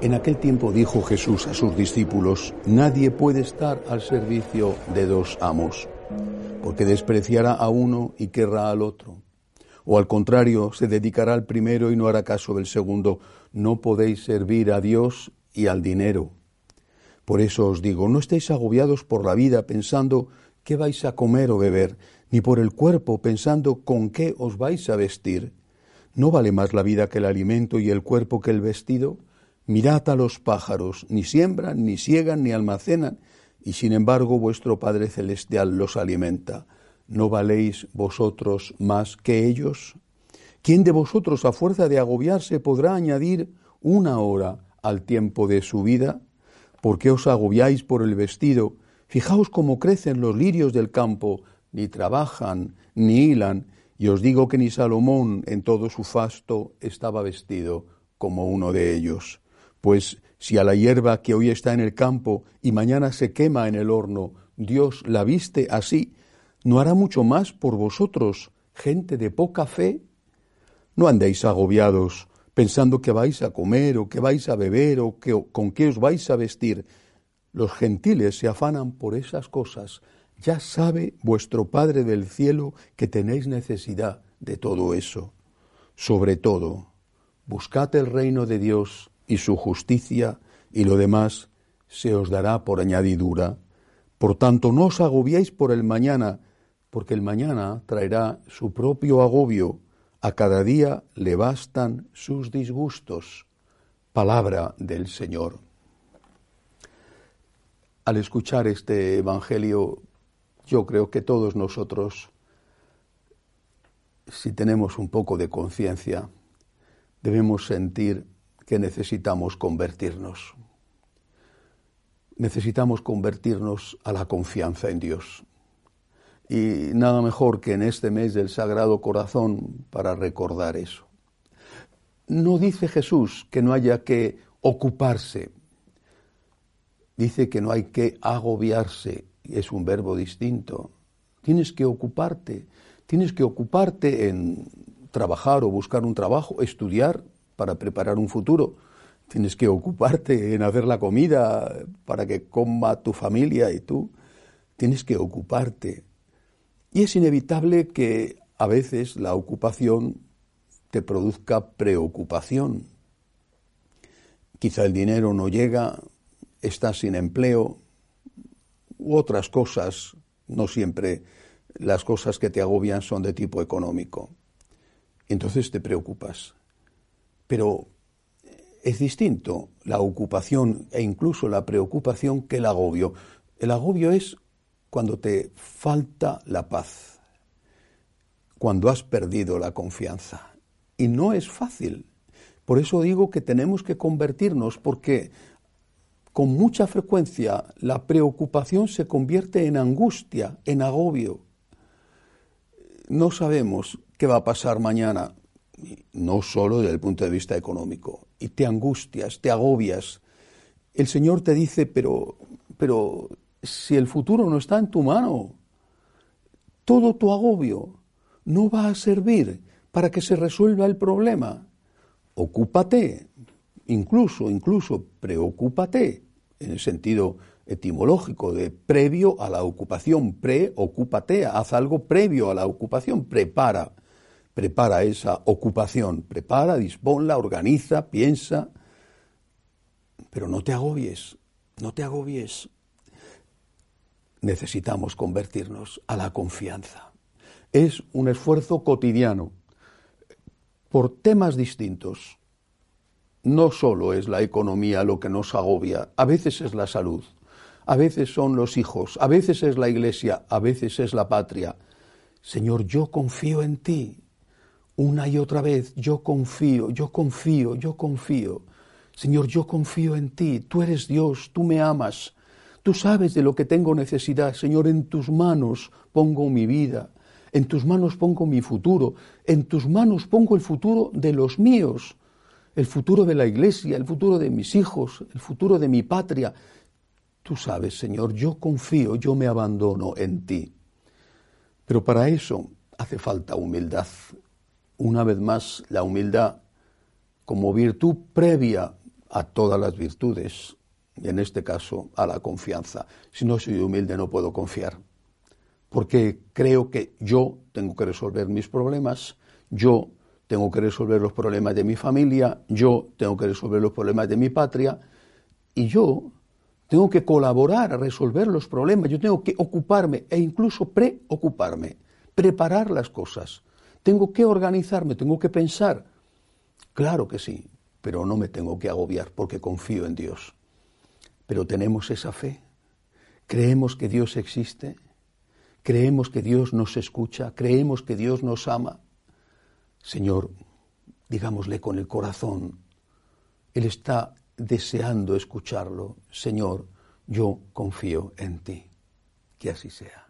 en aquel tiempo dijo Jesús a sus discípulos, nadie puede estar al servicio de dos amos, porque despreciará a uno y querrá al otro. O al contrario, se dedicará al primero y no hará caso del segundo. No podéis servir a Dios y al dinero. Por eso os digo, no estéis agobiados por la vida pensando qué vais a comer o beber, ni por el cuerpo pensando con qué os vais a vestir. ¿No vale más la vida que el alimento y el cuerpo que el vestido? Mirad a los pájaros, ni siembran, ni siegan, ni almacenan, y sin embargo vuestro Padre Celestial los alimenta. ¿No valéis vosotros más que ellos? ¿Quién de vosotros a fuerza de agobiarse podrá añadir una hora al tiempo de su vida? ¿Por qué os agobiáis por el vestido? Fijaos cómo crecen los lirios del campo, ni trabajan, ni hilan, y os digo que ni Salomón en todo su fasto estaba vestido como uno de ellos. Pues si a la hierba que hoy está en el campo y mañana se quema en el horno, Dios la viste así, ¿no hará mucho más por vosotros, gente de poca fe? No andéis agobiados, pensando que vais a comer o que vais a beber o que, con qué os vais a vestir los gentiles se afanan por esas cosas, ya sabe vuestro Padre del cielo que tenéis necesidad de todo eso. Sobre todo, buscad el reino de Dios y su justicia, y lo demás se os dará por añadidura. Por tanto, no os agobiéis por el mañana, porque el mañana traerá su propio agobio. A cada día le bastan sus disgustos. Palabra del Señor al escuchar este Evangelio, yo creo que todos nosotros, si tenemos un poco de conciencia, debemos sentir que necesitamos convertirnos. Necesitamos convertirnos a la confianza en Dios. Y nada mejor que en este mes del Sagrado Corazón para recordar eso. No dice Jesús que no haya que ocuparse dice que no hay que agobiarse, es un verbo distinto. Tienes que ocuparte, tienes que ocuparte en trabajar o buscar un trabajo, estudiar para preparar un futuro. Tienes que ocuparte en hacer la comida para que coma tu familia y tú. Tienes que ocuparte. Y es inevitable que a veces la ocupación te produzca preocupación. Quizá el dinero no llega, estás sin empleo u otras cosas, no siempre las cosas que te agobian son de tipo económico. Entonces te preocupas. Pero es distinto la ocupación e incluso la preocupación que el agobio. El agobio es cuando te falta la paz, cuando has perdido la confianza. Y no es fácil. Por eso digo que tenemos que convertirnos, porque con mucha frecuencia la preocupación se convierte en angustia, en agobio. No sabemos qué va a pasar mañana, no solo desde el punto de vista económico, y te angustias, te agobias. El Señor te dice, pero, pero si el futuro no está en tu mano, todo tu agobio no va a servir para que se resuelva el problema. Ocúpate, incluso, incluso preocúpate, en el sentido etimológico de previo a la ocupación, preocúpate, haz algo previo a la ocupación, prepara, prepara esa ocupación, prepara, disponla, organiza, piensa, pero no te agobies, no te agobies. Necesitamos convertirnos a la confianza. Es un esfuerzo cotidiano por temas distintos, no solo es la economía lo que nos agobia, a veces es la salud, a veces son los hijos, a veces es la iglesia, a veces es la patria. Señor, yo confío en ti. Una y otra vez, yo confío, yo confío, yo confío. Señor, yo confío en ti. Tú eres Dios, tú me amas. Tú sabes de lo que tengo necesidad. Señor, en tus manos pongo mi vida. En tus manos pongo mi futuro. En tus manos pongo el futuro de los míos. El futuro de la iglesia, el futuro de mis hijos, el futuro de mi patria. Tú sabes, Señor, yo confío, yo me abandono en ti. Pero para eso hace falta humildad. Una vez más, la humildad como virtud previa a todas las virtudes, y en este caso a la confianza. Si no soy humilde no puedo confiar, porque creo que yo tengo que resolver mis problemas, yo tengo que resolver los problemas de mi familia, yo tengo que resolver los problemas de mi patria, y yo tengo que colaborar a resolver los problemas, yo tengo que ocuparme e incluso preocuparme, preparar las cosas. Tengo que organizarme, tengo que pensar. Claro que sí, pero no me tengo que agobiar porque confío en Dios. Pero tenemos esa fe, creemos que Dios existe, creemos que Dios nos escucha, creemos que Dios nos ama. Señor, digámosle con el corazón, Él está deseando escucharlo. Señor, yo confío en ti. Que así sea.